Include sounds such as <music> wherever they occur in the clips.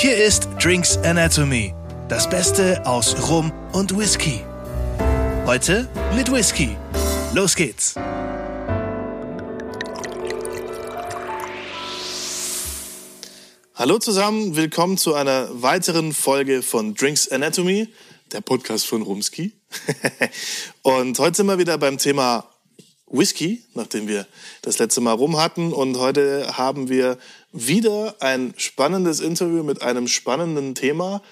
Hier ist Drinks Anatomy, das Beste aus Rum und Whisky. Heute mit Whisky. Los geht's. Hallo zusammen, willkommen zu einer weiteren Folge von Drinks Anatomy, der Podcast von Rumski. <laughs> und heute sind wir wieder beim Thema Whisky, nachdem wir das letzte Mal rum hatten. Und heute haben wir wieder ein spannendes Interview mit einem spannenden Thema.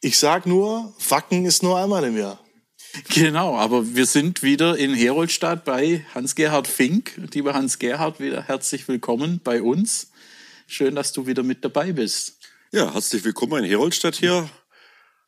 Ich sag nur, Wacken ist nur einmal im Jahr. Genau, aber wir sind wieder in Heroldstadt bei Hans-Gerhard Fink. Lieber Hans-Gerhard, wieder herzlich willkommen bei uns. Schön, dass du wieder mit dabei bist. Ja, herzlich willkommen in Heroldstadt hier.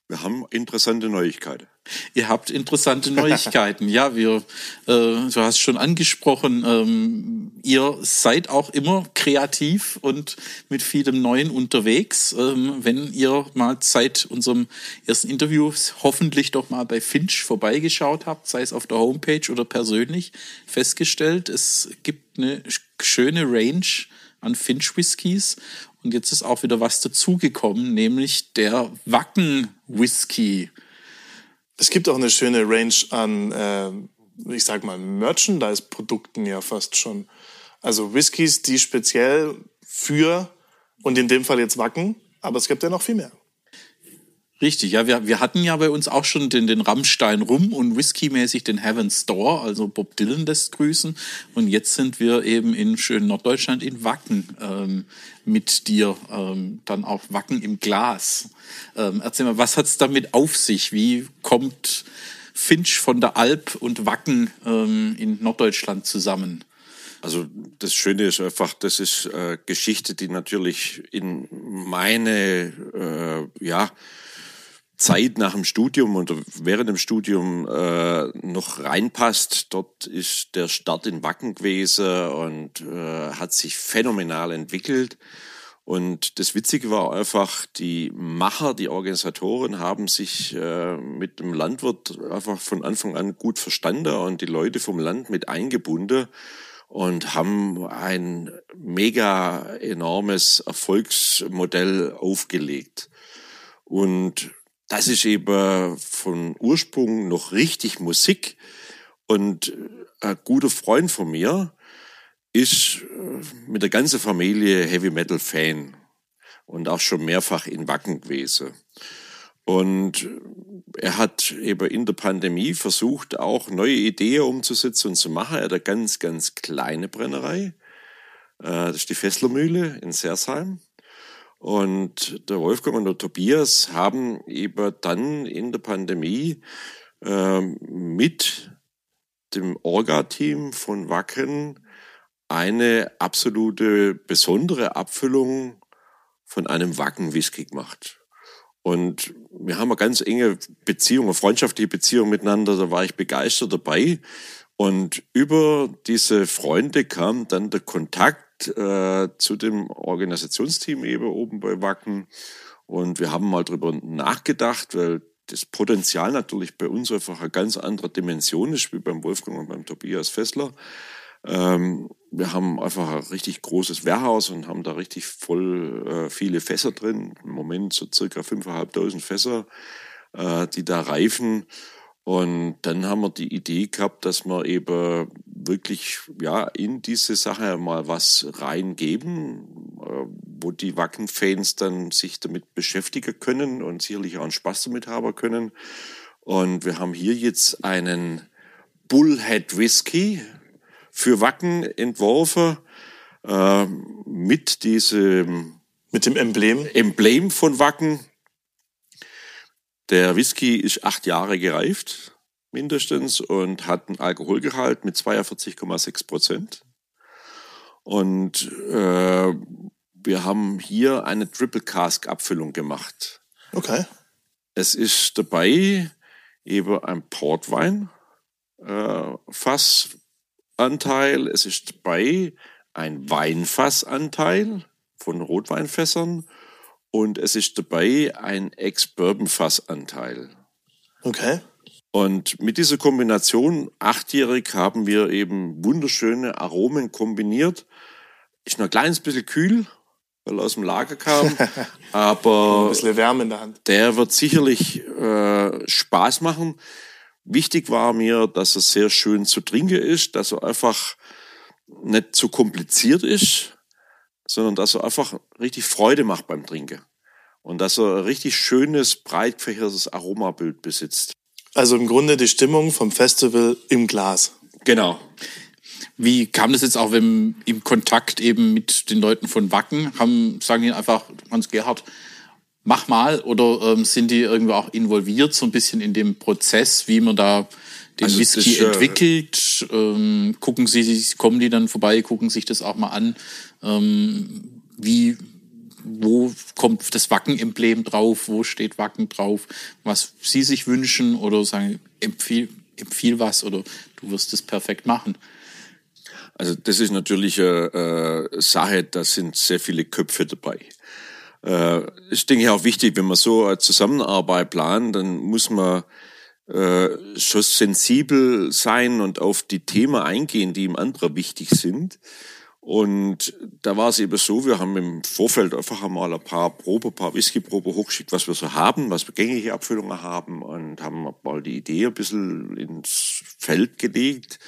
Wir haben interessante Neuigkeiten. Ihr habt interessante Neuigkeiten. ja, wir, äh, du hast schon angesprochen, ähm, ihr seid auch immer kreativ und mit vielem Neuen unterwegs. Ähm, wenn ihr mal seit unserem ersten Interview hoffentlich doch mal bei Finch vorbeigeschaut habt, sei es auf der Homepage oder persönlich, festgestellt, es gibt eine schöne Range an Finch Whiskys und jetzt ist auch wieder was dazugekommen, nämlich der Wacken Whisky. Es gibt auch eine schöne Range an, äh, ich sag mal, Merchandise-Produkten ja fast schon. Also Whiskys, die speziell für und in dem Fall jetzt Wacken, aber es gibt ja noch viel mehr. Richtig, ja, wir, wir hatten ja bei uns auch schon den, den Rammstein rum und whiskymäßig den Heaven Store, also Bob Dylan lässt grüßen. Und jetzt sind wir eben in schönen Norddeutschland in Wacken ähm, mit dir, ähm, dann auch Wacken im Glas. Ähm, erzähl mal, was hat's damit auf sich? Wie kommt Finch von der Alp und Wacken ähm, in Norddeutschland zusammen? Also das Schöne ist einfach, das ist äh, Geschichte, die natürlich in meine, äh, ja, Zeit nach dem Studium oder während dem Studium äh, noch reinpasst. Dort ist der Start in Wacken gewesen und äh, hat sich phänomenal entwickelt. Und das Witzige war einfach, die Macher, die Organisatoren haben sich äh, mit dem Landwirt einfach von Anfang an gut verstanden und die Leute vom Land mit eingebunden und haben ein mega enormes Erfolgsmodell aufgelegt. Und das ist eben von Ursprung noch richtig Musik. Und ein guter Freund von mir ist äh, mit der ganzen Familie Heavy Metal Fan und auch schon mehrfach in Wacken gewesen. Und er hat eben in der Pandemie versucht, auch neue Ideen umzusetzen und zu machen. Er hat eine ganz, ganz kleine Brennerei. Äh, das ist die Fesslermühle in Sersheim. Und der Wolfgang und der Tobias haben eben dann in der Pandemie äh, mit dem Orga-Team von Wacken eine absolute besondere Abfüllung von einem Wacken-Whisky gemacht. Und wir haben eine ganz enge Beziehung, eine freundschaftliche Beziehung miteinander, da war ich begeistert dabei. Und über diese Freunde kam dann der Kontakt äh, zu dem Organisationsteam eben oben bei Wacken. Und wir haben mal drüber nachgedacht, weil das Potenzial natürlich bei uns einfach eine ganz andere Dimension ist, wie beim Wolfgang und beim Tobias Fessler. Ähm, wir haben einfach ein richtig großes Warehouse und haben da richtig voll äh, viele Fässer drin. Im Moment so circa 5.500 Fässer, äh, die da reifen. Und dann haben wir die Idee gehabt, dass wir eben wirklich ja in diese Sache mal was reingeben, äh, wo die Wacken-Fans dann sich damit beschäftigen können und sicherlich auch einen Spaß damit haben können. Und wir haben hier jetzt einen Bullhead Whisky für Wacken entworfen äh, mit diesem mit dem Emblem Emblem von Wacken der Whisky ist acht Jahre gereift, mindestens, und hat einen Alkoholgehalt mit 42,6 Prozent. Und äh, wir haben hier eine Triple Cask Abfüllung gemacht. Okay. Es ist dabei eben ein Portwein äh, Fassanteil. Es ist dabei ein Weinfassanteil von Rotweinfässern und es ist dabei ein Ex-Bourbon-Fassanteil. Okay. Und mit dieser Kombination achtjährig haben wir eben wunderschöne Aromen kombiniert. Ist noch ein kleines bisschen kühl, weil er aus dem Lager kam. <laughs> Aber Ein bisschen Wärme in der Hand. der wird sicherlich äh, Spaß machen. Wichtig war mir, dass er sehr schön zu trinken ist, dass er einfach nicht zu kompliziert ist, sondern dass er einfach richtig Freude macht beim Trinken. Und dass er ein richtig schönes, breit gefächertes Aromabild besitzt. Also im Grunde die Stimmung vom Festival im Glas. Genau. Wie kam das jetzt auch wenn, im Kontakt eben mit den Leuten von Wacken? Haben, sagen die einfach, Hans-Gerhard, mach mal? Oder ähm, sind die irgendwie auch involviert so ein bisschen in dem Prozess, wie man da den Also Whisky ist, äh, entwickelt? Ähm, gucken sie sich, kommen die dann vorbei, gucken sich das auch mal an? Ähm, wie, wo kommt das Wacken-Emblem drauf? Wo steht Wacken drauf? Was sie sich wünschen oder sagen, empfiehl, empfiehl was oder du wirst es perfekt machen? Also das ist natürlich eine äh, Sache, da sind sehr viele Köpfe dabei. Äh, ist, denke ich, auch wichtig, wenn man so eine Zusammenarbeit plant, dann muss man äh, schon sensibel sein und auf die Themen eingehen, die im anderen wichtig sind. Und da war es eben so, wir haben im Vorfeld einfach einmal ein paar Probe, ein paar Whisky-Probe hochgeschickt, was wir so haben, was wir gängige Abfüllungen haben und haben mal die Idee ein bisschen ins Feld gelegt.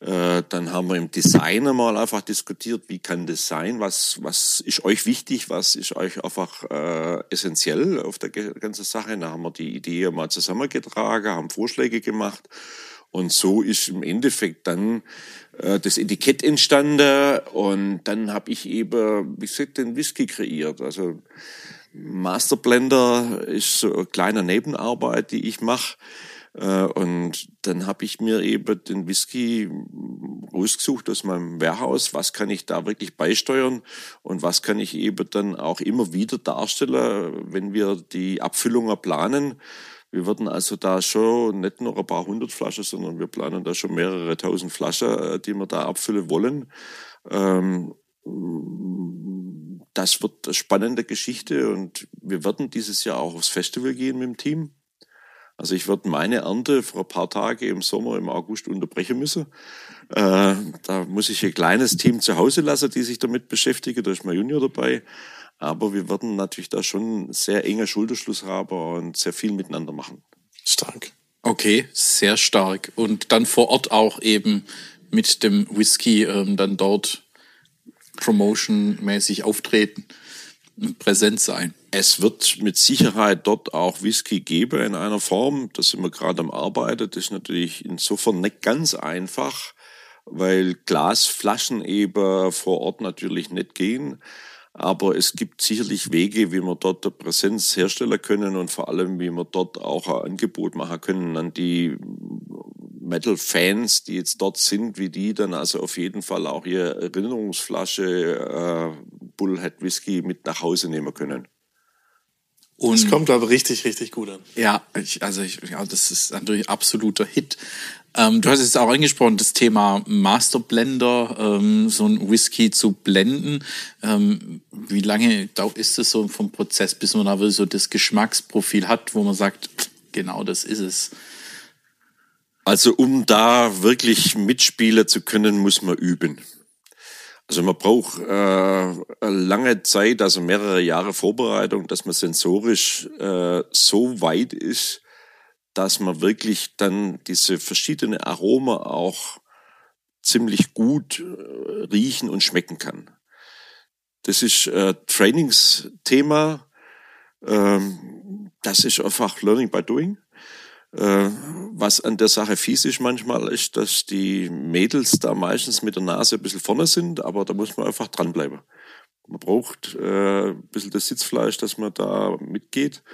Äh, dann haben wir im Design mal einfach diskutiert, wie kann das sein, was, was ist euch wichtig, was ist euch einfach äh, essentiell auf der ganzen Sache. Da haben wir die Idee mal zusammengetragen, haben Vorschläge gemacht und so ist im Endeffekt dann äh, das Etikett entstanden und dann habe ich eben, wie gesagt, den Whisky kreiert. Also Master Blender ist so eine kleine Nebenarbeit, die ich mache. Äh, Und dann habe ich mir eben den Whisky rausgesucht aus meinem Warehouse. Was kann ich da wirklich beisteuern und was kann ich eben dann auch immer wieder darstellen, wenn wir die Abfüllungen planen. Wir werden also da schon nicht nur ein paar hundert Flaschen, sondern wir planen da schon mehrere tausend Flaschen, äh, die wir da abfüllen wollen. Ähm, das wird eine spannende Geschichte und wir werden dieses Jahr auch aufs Festival gehen mit dem Team. Also ich werde meine Ernte vor ein paar Tage im Sommer, im August unterbrechen müssen. Äh, da muss ich ein kleines Team zu Hause lassen, die sich damit beschäftigen. Da ist mein Junior dabei. Aber wir werden natürlich da schon sehr enger Schulterschluss haben und sehr viel miteinander machen. Stark. Okay, sehr stark. Und dann vor Ort auch eben mit dem Whisky ähm, dann dort promotionmäßig auftreten und präsent sein. Es wird mit Sicherheit dort auch Whisky geben in einer Form. Da sind wir gerade am Arbeiten. Das ist natürlich insofern nicht ganz einfach, weil Glasflaschen eben vor Ort natürlich nicht gehen. Aber es gibt sicherlich Wege, wie wir dort eine Präsenz herstellen können und vor allem, wie wir dort auch ein Angebot machen können an die Metal-Fans, die jetzt dort sind, wie die dann also auf jeden Fall auch ihre Erinnerungsflasche äh, Bullhead Whisky mit nach Hause nehmen können. Und Das kommt, glaube ich, richtig, richtig gut an. Ja, ich, also ich, ja, das ist natürlich absoluter Hit. Ähm, du hast es auch angesprochen, das Thema Master Blender, ähm, so ein Whisky zu blenden. Ähm, wie lange ist es so vom Prozess, bis man da wirklich so das Geschmacksprofil hat, wo man sagt, genau das ist es. Also um da wirklich mitspielen zu können, muss man üben. Also man braucht äh, lange Zeit, also mehrere Jahre Vorbereitung, dass man sensorisch äh, so weit ist, dass man wirklich dann diese verschiedenen Aromen auch ziemlich gut äh, riechen und schmecken kann. Das ist äh, Trainingsthema. Ähm, das ist einfach Learning by Doing. Äh, was an der Sache fies ist manchmal, ist, dass die Mädels da meistens mit der Nase ein bisschen vorne sind, aber da muss man einfach dranbleiben. Man braucht äh, ein bisschen das Sitzfleisch, dass man da mitgeht.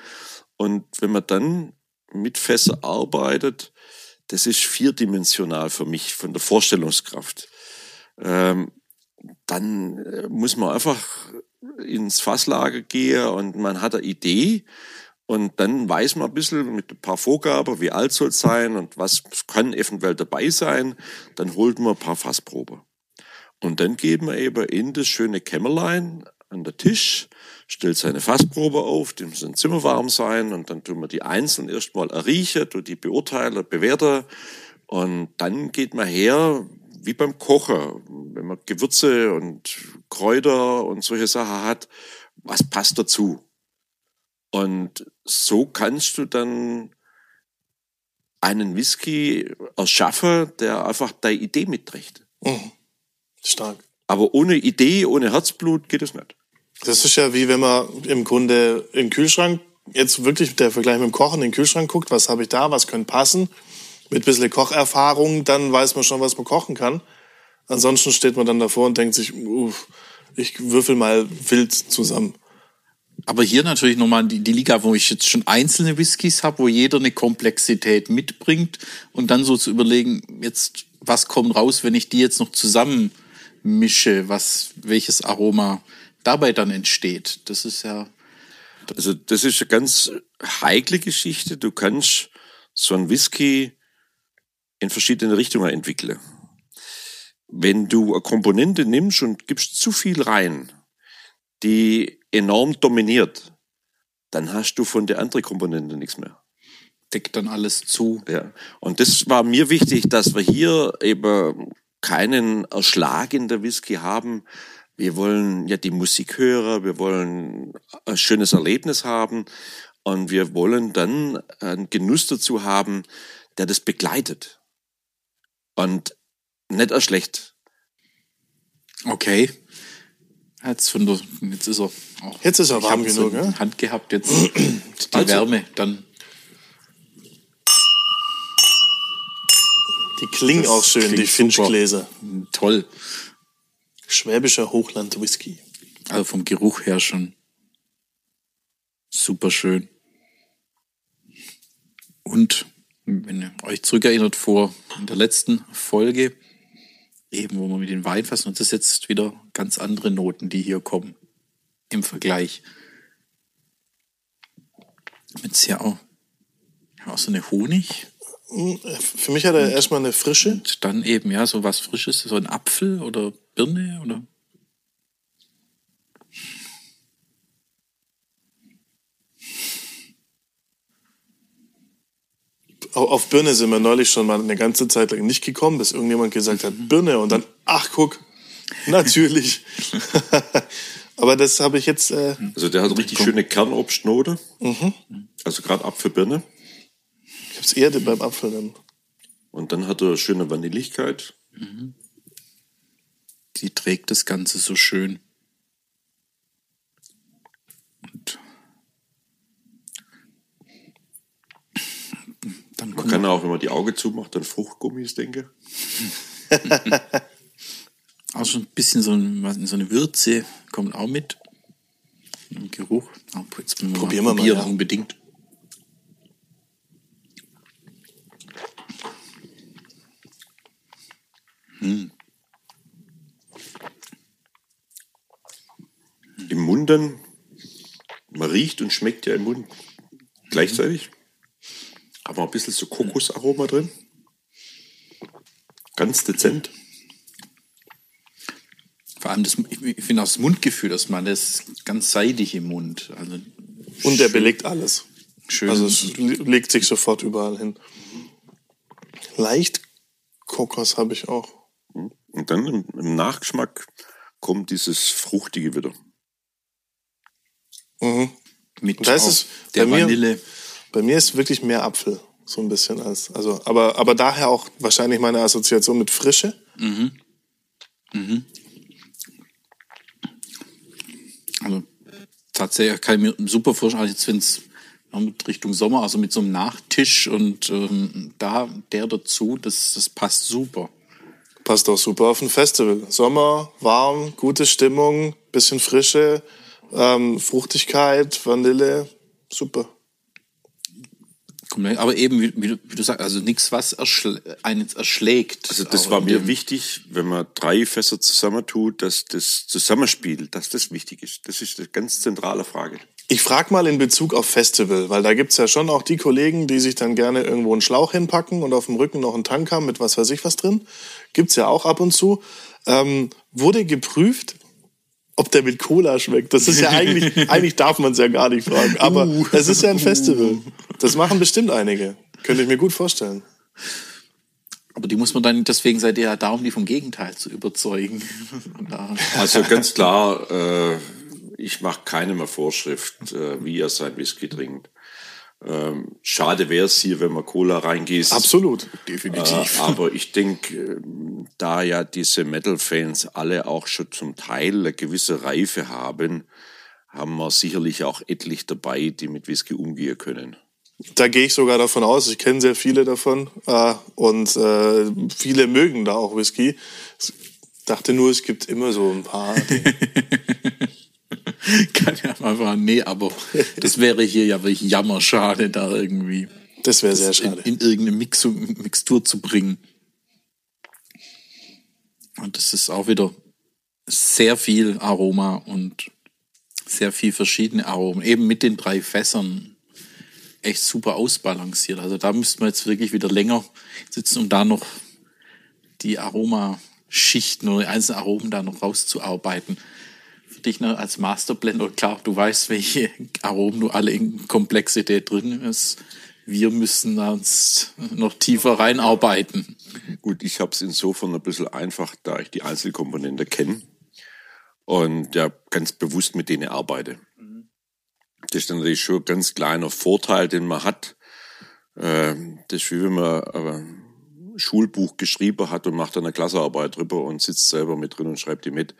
Und wenn man dann mit Fässer arbeitet, das ist vierdimensional für mich von der Vorstellungskraft. Ähm, dann äh, muss man einfach ins Fasslager gehen und man hat eine Idee und dann weiß man ein bisschen mit ein paar Vorgaben, wie alt soll es sein und was kann eventuell dabei sein. Dann holt man ein paar Fassprobe. Und dann geht man eben in das schöne Kämmerlein an der Tisch, stellt seine Fassprobe auf, die muss im Zimmer warm sein und dann tun wir die einzeln erstmal erriechen, tut die beurteilen, bewerten und dann geht man her, wie beim Kochen, wenn man Gewürze und Kräuter und solche Sachen hat, was passt dazu? Und so kannst du dann einen Whisky erschaffen, der einfach deine Idee mitträgt. Mhm. Stark. Aber ohne Idee, ohne Herzblut geht es nicht. Das ist ja wie wenn man im Grunde in den Kühlschrank, jetzt wirklich der Vergleich mit dem Kochen, in den Kühlschrank guckt, was habe ich da, was könnte passen. Mit ein bisschen Kocherfahrung, dann weiß man schon, was man kochen kann. Ansonsten steht man dann davor und denkt sich, uff, ich würfel mal wild zusammen. Aber hier natürlich nochmal die, die Liga, wo ich jetzt schon einzelne Whiskys habe, wo jeder eine Komplexität mitbringt und dann so zu überlegen, jetzt was kommt raus, wenn ich die jetzt noch zusammen mische, was welches Aroma dabei dann entsteht. Das ist ja Also das ist eine ganz heikle Geschichte. Du kannst so ein Whisky in verschiedene Richtungen entwickeln. Wenn du eine Komponente nimmst und gibst zu viel rein, die enorm dominiert, dann hast du von der anderen Komponente nichts mehr. deckt dann alles zu. Ja. Und das war mir wichtig, dass wir hier eben keinen Erschlag in der Whisky haben. Wir wollen ja die Musik hören, wir wollen ein schönes Erlebnis haben und wir wollen dann einen Genuss dazu haben, der das begleitet. Und nicht erschlecht. Okay. Jetzt, von der, jetzt ist er auch. Jetzt ist er warm genug, so in ne? Hand gehabt, jetzt <clears throat> die Also- Wärme, dann Die klingen auch schön, die. Finchgläser. toll. Schwäbischer Hochland-Whisky. Also vom Geruch her schon super schön. Und wenn ihr euch zurückerinnert vor in der letzten Folge, eben wo wir mit den Wein fassen, und das ist jetzt wieder ganz andere Noten, die hier kommen im Vergleich. Jetzt ja auch, ja auch so eine Honig Für mich hat er erstmal eine Frische. und dann eben ja so was Frisches, so ein Apfel oder Birne oder Auf Birne sind wir neulich schon mal eine ganze Zeit lang nicht gekommen, bis irgendjemand gesagt hat, Birne. Und dann, ach guck, <laughs> natürlich. <laughs> Aber das habe ich jetzt, äh, Also der hat richtig schöne Kernobstnote. Also gerade Apfelbirne. ich hab's eher beim Apfel dann. Und dann hat er schöne Vanilligkeit. die trägt das Ganze so schön. Man kann auch, wenn man die Augen zumacht, an Fruchtgummis denken. auch schon <laughs> ein bisschen so, ein, so eine Würze, kommt auch mit. Im Geruch. Ah, Jetzt wir Probieren wir mal, ja. unbedingt. Im Mund dann, man riecht und schmeckt ja im Mund gleichzeitig. Aber ein bisschen so Kokosaroma drin. Ganz dezent. Vor allem das, ich ich finde auch das Mundgefühl, dass man das ganz seidig im Mund. Also Und der belegt alles. schön. Also es legt sich sofort überall hin. Leicht Kokos habe ich auch. Und dann im, im Nachgeschmack kommt dieses Fruchtige wieder. Mhm. mit da ist es der bei mir- Vanille. Bei mir ist wirklich mehr Apfel, so ein bisschen als, also, aber, aber daher auch wahrscheinlich meine Assoziation mit Frische. Also tatsächlich kann ich mir super vorstellen, also jetzt wenn es mit Richtung Sommer, also mit so einem Nachtisch und ähm, da der dazu, das, das passt super. Passt auch super auf ein Festival. Sommer, warm, gute Stimmung, bisschen Frische, ähm, Fruchtigkeit, Vanille, super. Komplett. Aber eben, wie, wie, du, sagst, also nichts, was erschl einen erschlägt. Also das war mir wichtig, wenn man drei Fässer zusammentut, dass das Zusammenspiel, dass das wichtig ist. Das ist eine ganz zentrale Frage. Ich frage mal in Bezug auf Festival, weil da gibt's ja schon auch die Kollegen, die sich dann gerne irgendwo einen Schlauch hinpacken und auf dem Rücken noch einen Tank haben mit was weiß ich was drin. Gibt's ja auch ab und zu. Ähm, wurde geprüft, ob der mit Cola schmeckt. Das ist ja eigentlich, <laughs> eigentlich darf man es ja gar nicht fragen. Aber es ist ja ein Festival. Das machen bestimmt einige. Könnte ich mir gut vorstellen. Aber die muss man dann, deswegen seid ihr ja da, um die vom Gegenteil zu überzeugen. also ganz klar, äh, ich mache keinem eine Vorschrift, äh, wie er sein Whisky trinkt. Ähm, schade wäre es hier, wenn man Cola reingießt. Absolut, definitiv. Äh, aber ich denke, äh, da ja diese Metal-Fans alle auch schon zum Teil eine gewisse Reife haben, haben wir sicherlich auch etlich dabei, die mit Whisky umgehen können. Da gehe ich sogar davon aus. Ich kenne sehr viele davon äh, und äh, viele mögen da auch Whisky. Ich dachte nur, es gibt immer so ein paar. <laughs> Kann ja mal sagen, nee, aber das wäre hier ja wirklich jammerschade, da irgendwie. Das wäre sehr schade. In, in irgendeine Mixu Mixtur zu bringen. Und das ist auch wieder sehr viel Aroma und sehr viel verschiedene Aromen. Eben mit den drei Fässern echt super ausbalanciert. Also da müsste man jetzt wirklich wieder länger sitzen, um da noch die Aromaschichten oder die einzelnen Aromen da noch rauszuarbeiten für dich ne, als Masterblender, klar, du weißt, welche Aromen du alle in Komplexität drin ist. Wir müssen uns noch tiefer reinarbeiten. Gut, ich habe es insofern ein bisschen einfach, da ich die Einzelkomponente kenne und ja ganz bewusst mit denen arbeite. Das ist natürlich schon ein ganz kleiner Vorteil, den man hat. Ähm, das ist wie wenn man ein Schulbuch geschrieben hat und macht dann eine Klassearbeit drüber und sitzt selber mit drin und schreibt die mit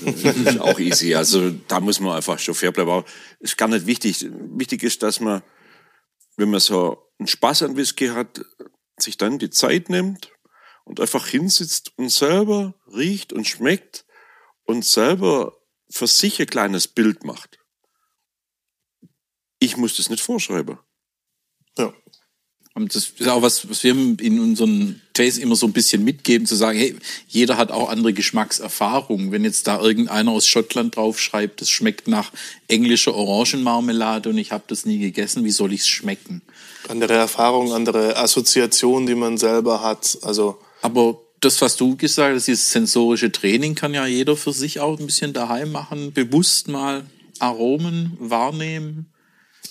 ist auch easy. Also da muss man einfach schon fair bleiben. Aber ist gar nicht wichtig. Wichtig ist, dass man, wenn man so einen Spaß an Whisky hat, sich dann die Zeit nimmt und einfach hinsitzt und selber riecht und schmeckt und selber für sich ein kleines Bild macht. Ich muss das nicht vorschreiben. Und das ist auch was, was wir in unseren Jays immer so ein bisschen mitgeben, zu sagen, hey, jeder hat auch andere Geschmackserfahrungen. Wenn jetzt da irgendeiner aus Schottland draufschreibt, das schmeckt nach englischer Orangenmarmelade und ich habe das nie gegessen, wie soll ich es schmecken? Andere Erfahrungen, andere Assoziationen, die man selber hat. Also Aber das, was du gesagt hast, dieses sensorische Training kann ja jeder für sich auch ein bisschen daheim machen, bewusst mal Aromen wahrnehmen.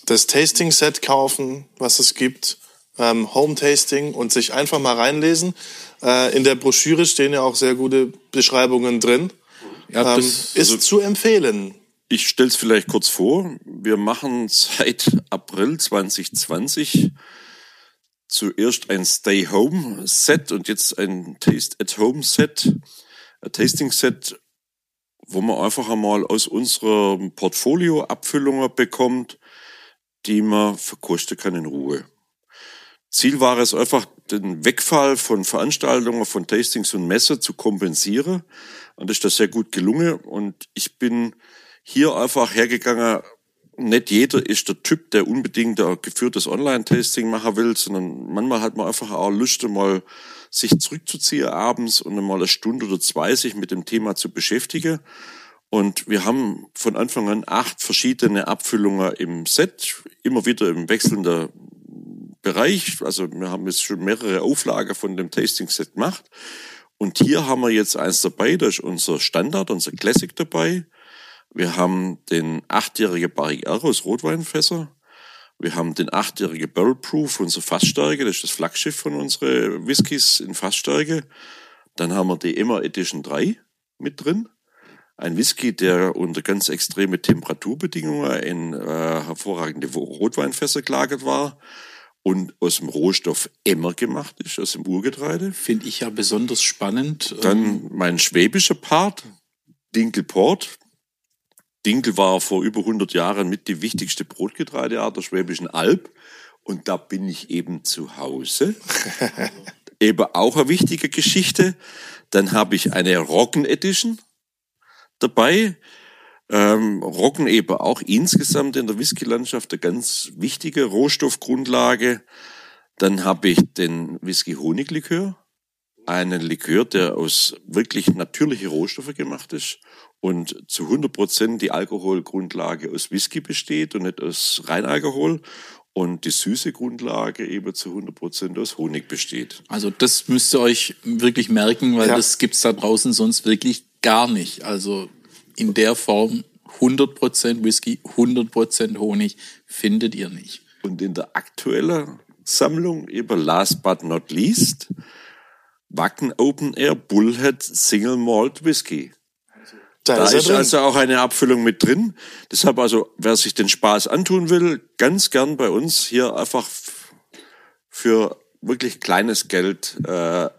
Das Tasting-Set kaufen, was es gibt ähm, Home-Tasting und sich einfach mal reinlesen. Äh, in der Broschüre stehen ja auch sehr gute Beschreibungen drin. Ja, ähm, ist also, zu empfehlen. Ich stelle es vielleicht kurz vor. Wir machen seit April 2020 zuerst ein Stay-Home-Set und jetzt ein Taste-at-Home-Set, ein Tasting-Set, wo man einfach einmal aus unserem Portfolio Abfüllungen bekommt, die man verkosten kann in Ruhe. Ziel war es einfach, den Wegfall von Veranstaltungen, von Tastings und Messe zu kompensieren. Und das ist das sehr gut gelungen. Und ich bin hier einfach hergegangen. Nicht jeder ist der Typ, der unbedingt ein geführtes Online-Tasting machen will, sondern manchmal hat man einfach auch Lust, mal sich zurückzuziehen abends und mal eine Stunde oder zwei sich mit dem Thema zu beschäftigen. Und wir haben von Anfang an acht verschiedene Abfüllungen im Set, immer wieder im wechselnden Bereich. Also wir haben jetzt schon mehrere Auflagen von dem Tasting-Set gemacht. Und hier haben wir jetzt eins dabei, das ist unser Standard, unser Classic dabei. Wir haben den achtjährige Barrique R aus Rotweinfässer. Wir haben den achtjährige Barrel Proof, unser Fassstärke, das ist das Flaggschiff von unseren Whiskys in Fassstärke. Dann haben wir die Emma Edition 3 mit drin. Ein Whisky, der unter ganz extreme Temperaturbedingungen in äh, hervorragende Rotweinfässer gelagert war und aus dem Rohstoff Emmer gemacht ist, aus dem Urgetreide. Finde ich ja besonders spannend. Dann ähm, mein schwäbischer Part, Dinkelport. Dinkel war vor über 100 Jahren mit die wichtigste Brotgetreideart der Schwäbischen Alb. Und da bin ich eben zu Hause. <laughs> eben auch eine wichtige Geschichte. Dann habe ich eine Roggen Edition dabei. Ähm, Roggen eben auch insgesamt in der Whisky-Landschaft eine ganz wichtige Rohstoffgrundlage. Dann habe ich den Whisky-Honiglikör, einen Likör, der aus wirklich natürliche Rohstoffe gemacht ist und zu 100 Prozent die Alkoholgrundlage aus Whisky besteht und nicht aus Reinalkohol und die süße Grundlage eben zu 100 Prozent aus Honig besteht. Also das müsst ihr euch wirklich merken, weil ja. das gibt's da draußen sonst wirklich gar nicht. Also in der Form 100% Whisky, 100% Honig findet ihr nicht. Und in der aktuellen Sammlung, eben last but not least, Wacken Open Air Bullhead Single Malt Whisky. Da, Da ist ist also auch eine Abfüllung mit drin. Deshalb also, wer sich den Spaß antun will, ganz gern bei uns hier einfach für wirklich kleines Geld äh,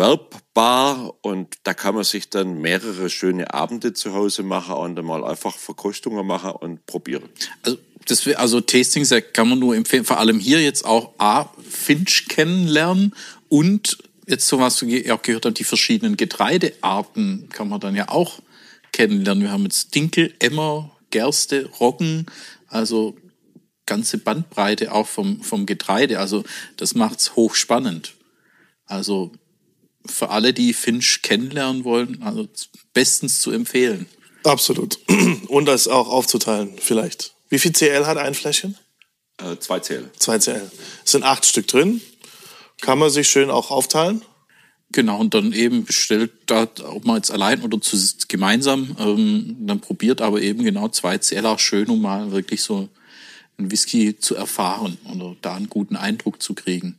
erwerbbar und da kann man sich dann mehrere schöne Abende zu Hause machen und einmal einfach Verkostungen machen und probieren. Also, das also Tastings kann man nur empfehlen, vor allem hier jetzt auch A, Finch kennenlernen und jetzt so was ge- auch gehört haben, die verschiedenen Getreidearten kann man dann ja auch kennenlernen. Wir haben jetzt Dinkel, Emmer, Gerste, Roggen, also ganze Bandbreite auch vom, vom Getreide. Also das macht's hochspannend. Also für alle, die Finch kennenlernen wollen, also bestens zu empfehlen. Absolut. <clears throat> Und das auch aufzuteilen, vielleicht. Wie viel CL hat ein Fläschchen? Äh, zwei Zähle. Zwei CL. Es sind acht Stück drin. Kann man sich schön auch aufteilen. Genau, und dann eben bestellt, da, ob man jetzt allein oder zu, gemeinsam, ähm, dann probiert aber eben genau zwei Zähler schön, um mal wirklich so einen Whisky zu erfahren oder da einen guten Eindruck zu kriegen.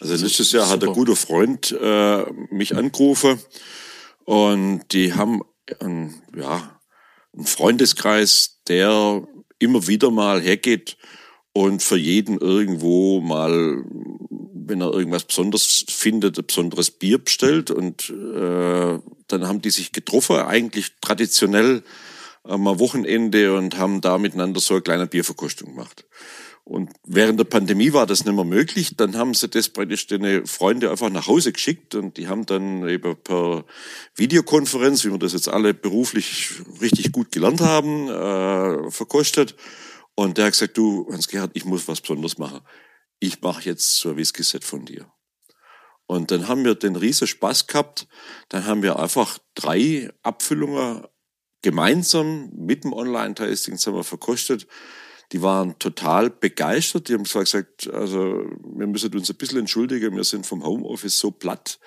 Also letztes Jahr hat ein guter Freund äh, mich angerufen und die haben einen, ja, einen Freundeskreis, der immer wieder mal hergeht und für jeden irgendwo mal, wenn er irgendwas Besonderes findet, ein besonderes Bier bestellt und äh, dann haben die sich getroffen, eigentlich traditionell am Wochenende und haben da miteinander so eine kleine Bierverkostung gemacht. Und während der Pandemie war das nicht mehr möglich. Dann haben sie das praktisch den Freunde einfach nach Hause geschickt und die haben dann eben per Videokonferenz, wie wir das jetzt alle beruflich richtig gut gelernt haben, äh, verkostet. Und der hat gesagt, du, Hans-Gerhard, ich muss was Besonderes machen. Ich mache jetzt so ein Whisky-Set von dir. Und dann haben wir den riesen Spaß gehabt. Dann haben wir einfach drei Abfüllungen gemeinsam mit dem Online-Tasting verkostet. Die waren total begeistert. Die haben zwar gesagt, also wir müssen uns ein bisschen entschuldigen, wir sind vom Homeoffice so platt,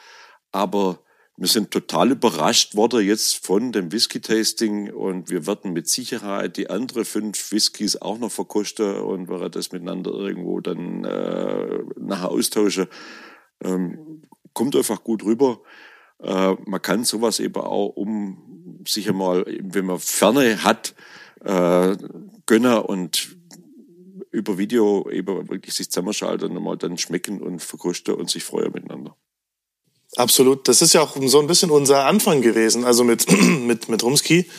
aber wir sind total überrascht worden jetzt von dem Whisky-Tasting und wir werden mit Sicherheit die anderen fünf Whiskys auch noch verkosten und werden das miteinander irgendwo dann äh, nachher austauschen. Ähm, kommt einfach gut rüber. Äh, man kann sowas eben auch, um sich einmal, wenn man Ferne hat, äh, gönnen und über Video eben wirklich sich zusammenschalten und mal dann schmecken und verkosten und sich freuen miteinander. Absolut. Das ist ja auch so ein bisschen unser Anfang gewesen. Also mit, <clears throat> mit, mit Rumski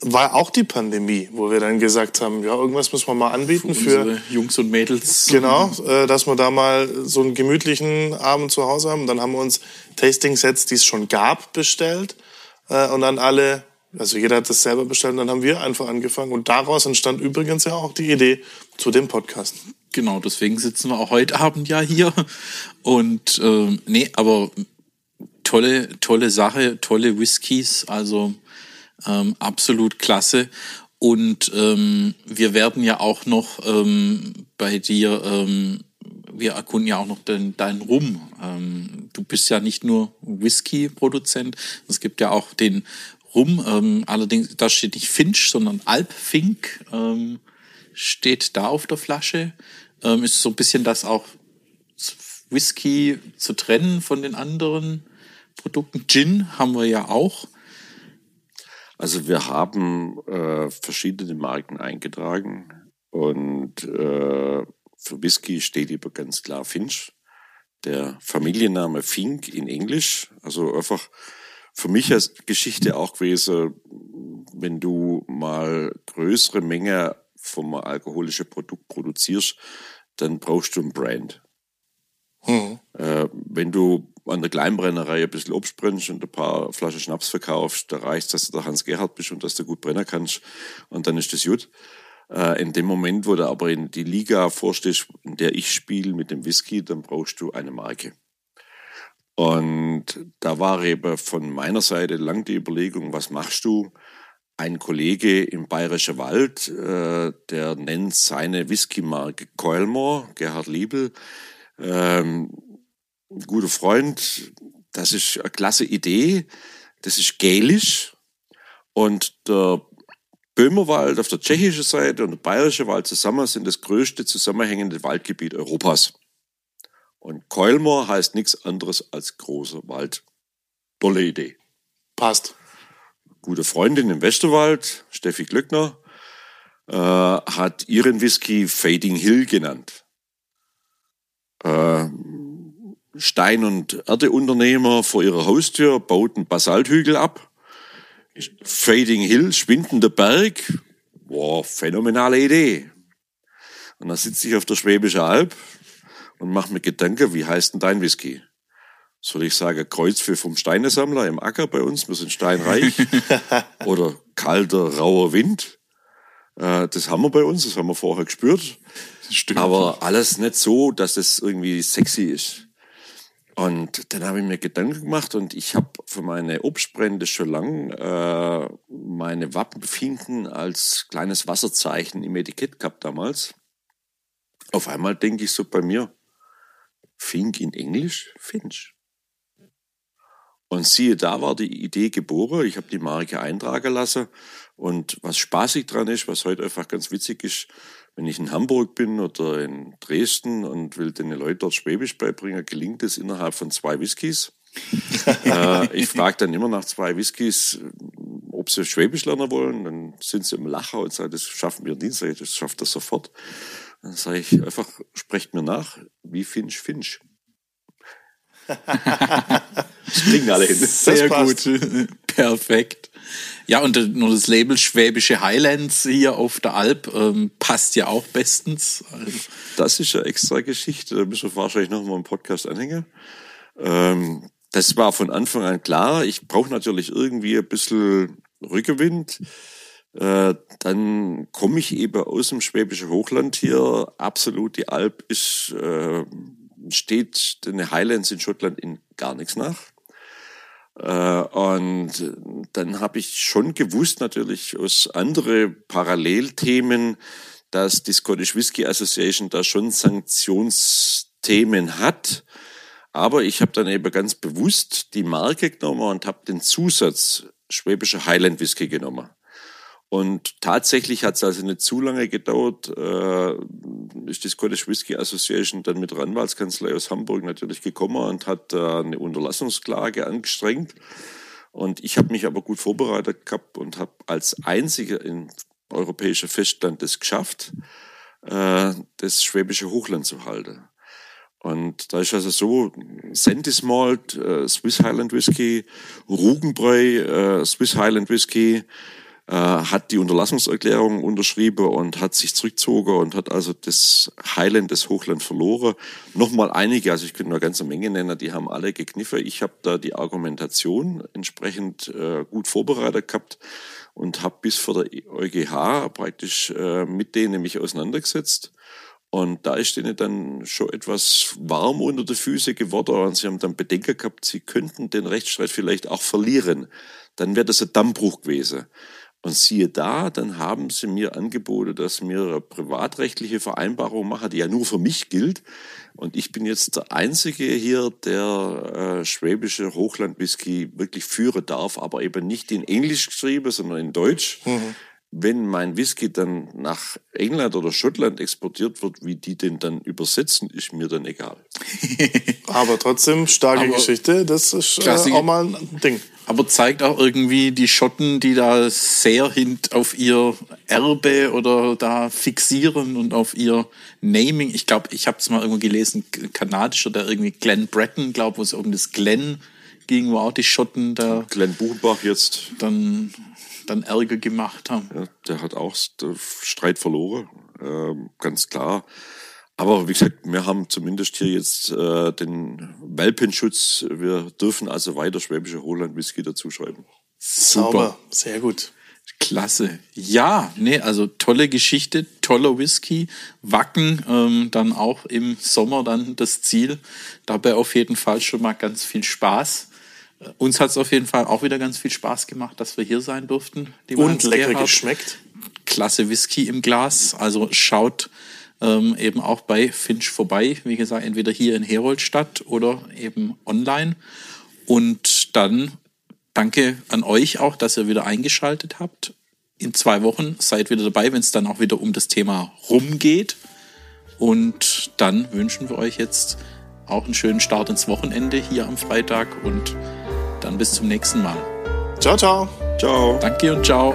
war auch die Pandemie, wo wir dann gesagt haben, ja, irgendwas müssen wir mal anbieten für, Unsere Jungs und Mädels. genau, äh, dass wir da mal so einen gemütlichen Abend zu Hause haben. Dann haben wir uns Tasting-Sets, die es schon gab, bestellt. Äh, und dann alle, also jeder hat das selber bestellt und dann haben wir einfach angefangen. Und daraus entstand übrigens ja auch die Idee zu dem Podcast. Genau, deswegen sitzen wir auch heute Abend ja hier. Und ähm, nee, aber tolle, tolle Sache, tolle Whiskys, also ähm, absolut klasse. Und ähm, wir werden ja auch noch ähm, bei dir, ähm, wir erkunden ja auch noch den, deinen Rum. Ähm, du bist ja nicht nur Whisky-Produzent, es gibt ja auch den Rum. Ähm, allerdings, da steht nicht Finch, sondern Alpfink ähm, steht da auf der Flasche. Ähm, ist so ein bisschen das auch Whisky zu trennen von den anderen Produkten. Gin haben wir ja auch. Also wir haben äh, verschiedene Marken eingetragen und äh, für Whisky steht über ganz klar Finch. Der Familienname Fink in Englisch. Also einfach für mich als Geschichte auch gewesen, wenn du mal größere Menge vom alkoholischen Produkt produzierst, dann brauchst du ein Brand. Hm. Äh, wenn du an der Kleinbrennerei ein bisschen Obst brennst und ein paar Flaschen Schnaps verkaufst, da reicht dass du der Hans Gerhard bist und dass du gut brennen kannst und dann ist das gut. Äh, in dem Moment, wo du aber in die Liga vorstehst, in der ich spiele mit dem Whisky, dann brauchst du eine Marke. Und da war eben von meiner Seite lang die Überlegung, was machst du? Ein Kollege im Bayerischen Wald, äh, der nennt seine Whisky-Marke Coilmore, Gerhard Liebel, ähm, guter Freund, das ist eine klasse Idee, das ist gälisch und der Böhmerwald auf der tschechischen Seite und der bayerische Wald zusammen sind das größte zusammenhängende Waldgebiet Europas. Und Keulmer heißt nichts anderes als großer Wald. Tolle Idee. Passt. Gute Freundin im Westerwald, Steffi Glöckner, äh, hat ihren Whisky Fading Hill genannt. Äh, Stein- und Erdeunternehmer vor ihrer Haustür bauten Basalthügel ab. Fading Hill, schwindender Berg. Boah, phänomenale Idee. Und dann sitze ich auf der Schwäbische Alb und mache mir Gedanken, wie heißt denn dein Whisky? Soll ich sagen, Kreuzpfiff vom Steinesammler im Acker bei uns, wir sind steinreich? <laughs> Oder kalter, rauer Wind? Äh, das haben wir bei uns, das haben wir vorher gespürt. Stimmt. Aber alles nicht so, dass es irgendwie sexy ist. Und dann habe ich mir Gedanken gemacht und ich habe für meine Obstbrände schon lang äh, meine Wappenfinken als kleines Wasserzeichen im Etikett gehabt damals. Auf einmal denke ich so bei mir, Fink in Englisch, Finch. Und siehe, da war die Idee geboren. Ich habe die Marke eintragen lassen. Und was spaßig dran ist, was heute einfach ganz witzig ist, wenn ich in Hamburg bin oder in Dresden und will den Leuten dort Schwäbisch beibringen, gelingt es innerhalb von zwei Whiskys. <laughs> äh, ich frage dann immer nach zwei Whiskys, ob sie Schwäbisch lernen wollen. Dann sind sie im Lacher und sagen, das schaffen wir ich, das schafft das sofort. Dann sage ich einfach, sprecht mir nach, wie Finch Finch. <laughs> das kriegen alle hin. Sehr gut. Perfekt. Ja, und nur das Label Schwäbische Highlands hier auf der Alp ähm, passt ja auch bestens. Das ist eine extra Geschichte, da müssen wir wahrscheinlich noch mal einen Podcast anhängen. Ähm, das war von Anfang an klar. Ich brauche natürlich irgendwie ein bisschen Rückenwind. Äh, dann komme ich eben aus dem Schwäbischen Hochland hier. Absolut, die Alp ist, äh, steht den Highlands in Schottland in gar nichts nach. Äh, und dann habe ich schon gewusst, natürlich aus andere Parallelthemen, dass die Scottish Whisky Association da schon Sanktionsthemen hat. Aber ich habe dann eben ganz bewusst die Marke genommen und habe den Zusatz Schwäbischer Highland Whisky genommen. Und tatsächlich hat es also nicht zu lange gedauert, äh, ist die Scottish Whisky Association dann mit der Anwaltskanzlei aus Hamburg natürlich gekommen und hat äh, eine Unterlassungsklage angestrengt. Und ich habe mich aber gut vorbereitet gehabt und habe als einziger im europäischen Festland es geschafft, äh, das schwäbische Hochland zu halten. Und da ist also so, Sentis Malt, äh, Swiss Highland Whisky, Rugenbräu, äh, Swiss Highland Whisky, äh, hat die Unterlassungserklärung unterschrieben und hat sich zurückgezogen und hat also das Highland, das Hochland verloren. Nochmal einige, also ich könnte eine ganze Menge nennen, die haben alle gekniffen. Ich habe da die Argumentation entsprechend äh, gut vorbereitet gehabt und habe bis vor der EuGH praktisch äh, mit denen mich auseinandergesetzt. Und da ist denen dann schon etwas warm unter die Füße geworden und sie haben dann Bedenken gehabt, sie könnten den Rechtsstreit vielleicht auch verlieren. Dann wäre das ein Dammbruch gewesen. Und siehe da, dann haben sie mir angeboten, dass mir eine privatrechtliche Vereinbarung machen, die ja nur für mich gilt. Und ich bin jetzt der Einzige hier, der äh, schwäbische Hochlandwhisky wirklich führen darf, aber eben nicht in Englisch geschrieben, sondern in Deutsch. Mhm. Wenn mein Whisky dann nach England oder Schottland exportiert wird, wie die den dann übersetzen, ist mir dann egal. <laughs> Aber trotzdem, starke Aber Geschichte. Das ist äh, Klasse. auch mal ein Ding. aber zeigt auch irgendwie die Schotten, die da sehr hint auf ihr Erbe oder da fixieren und auf ihr Naming. Ich glaube, ich habe es mal irgendwo gelesen, k- kanadischer, der irgendwie Glenn Breton, glaube wo es um das Glenn ging, wo auch die Schotten da Glenn Buchenbach jetzt, dann, dann Ärger gemacht haben. ja, der hat auch den Streit verloren, ähm, ganz klar. Aber wie gesagt, wir haben zumindest hier jetzt äh, den Welpenschutz. Wir dürfen also weiter schwäbische Holland Whisky dazuschreiben. Sauber. Sehr gut. Klasse. Ja, nee, also tolle Geschichte, toller Whisky. Wacken, ähm, dann auch im Sommer dann das Ziel. Dabei auf jeden Fall schon mal ganz viel Spaß. Uns hat es auf jeden Fall auch wieder ganz viel Spaß gemacht, dass wir hier sein durften. Und lecker Gerhard. geschmeckt. Klasse Whisky im Glas. Also schaut ähm, eben auch bei Finch vorbei. Wie gesagt, entweder hier in Heroldstadt oder eben online. Und dann danke an euch auch, dass ihr wieder eingeschaltet habt. In zwei Wochen seid wieder dabei, wenn es dann auch wieder um das Thema rumgeht. Und dann wünschen wir euch jetzt auch einen schönen Start ins Wochenende hier am Freitag und dann bis zum nächsten Mal. Ciao, ciao. Ciao. Danke und ciao.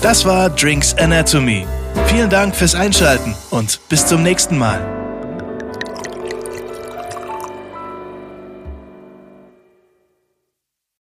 Das war Drinks Anatomy. Vielen Dank fürs Einschalten und bis zum nächsten Mal.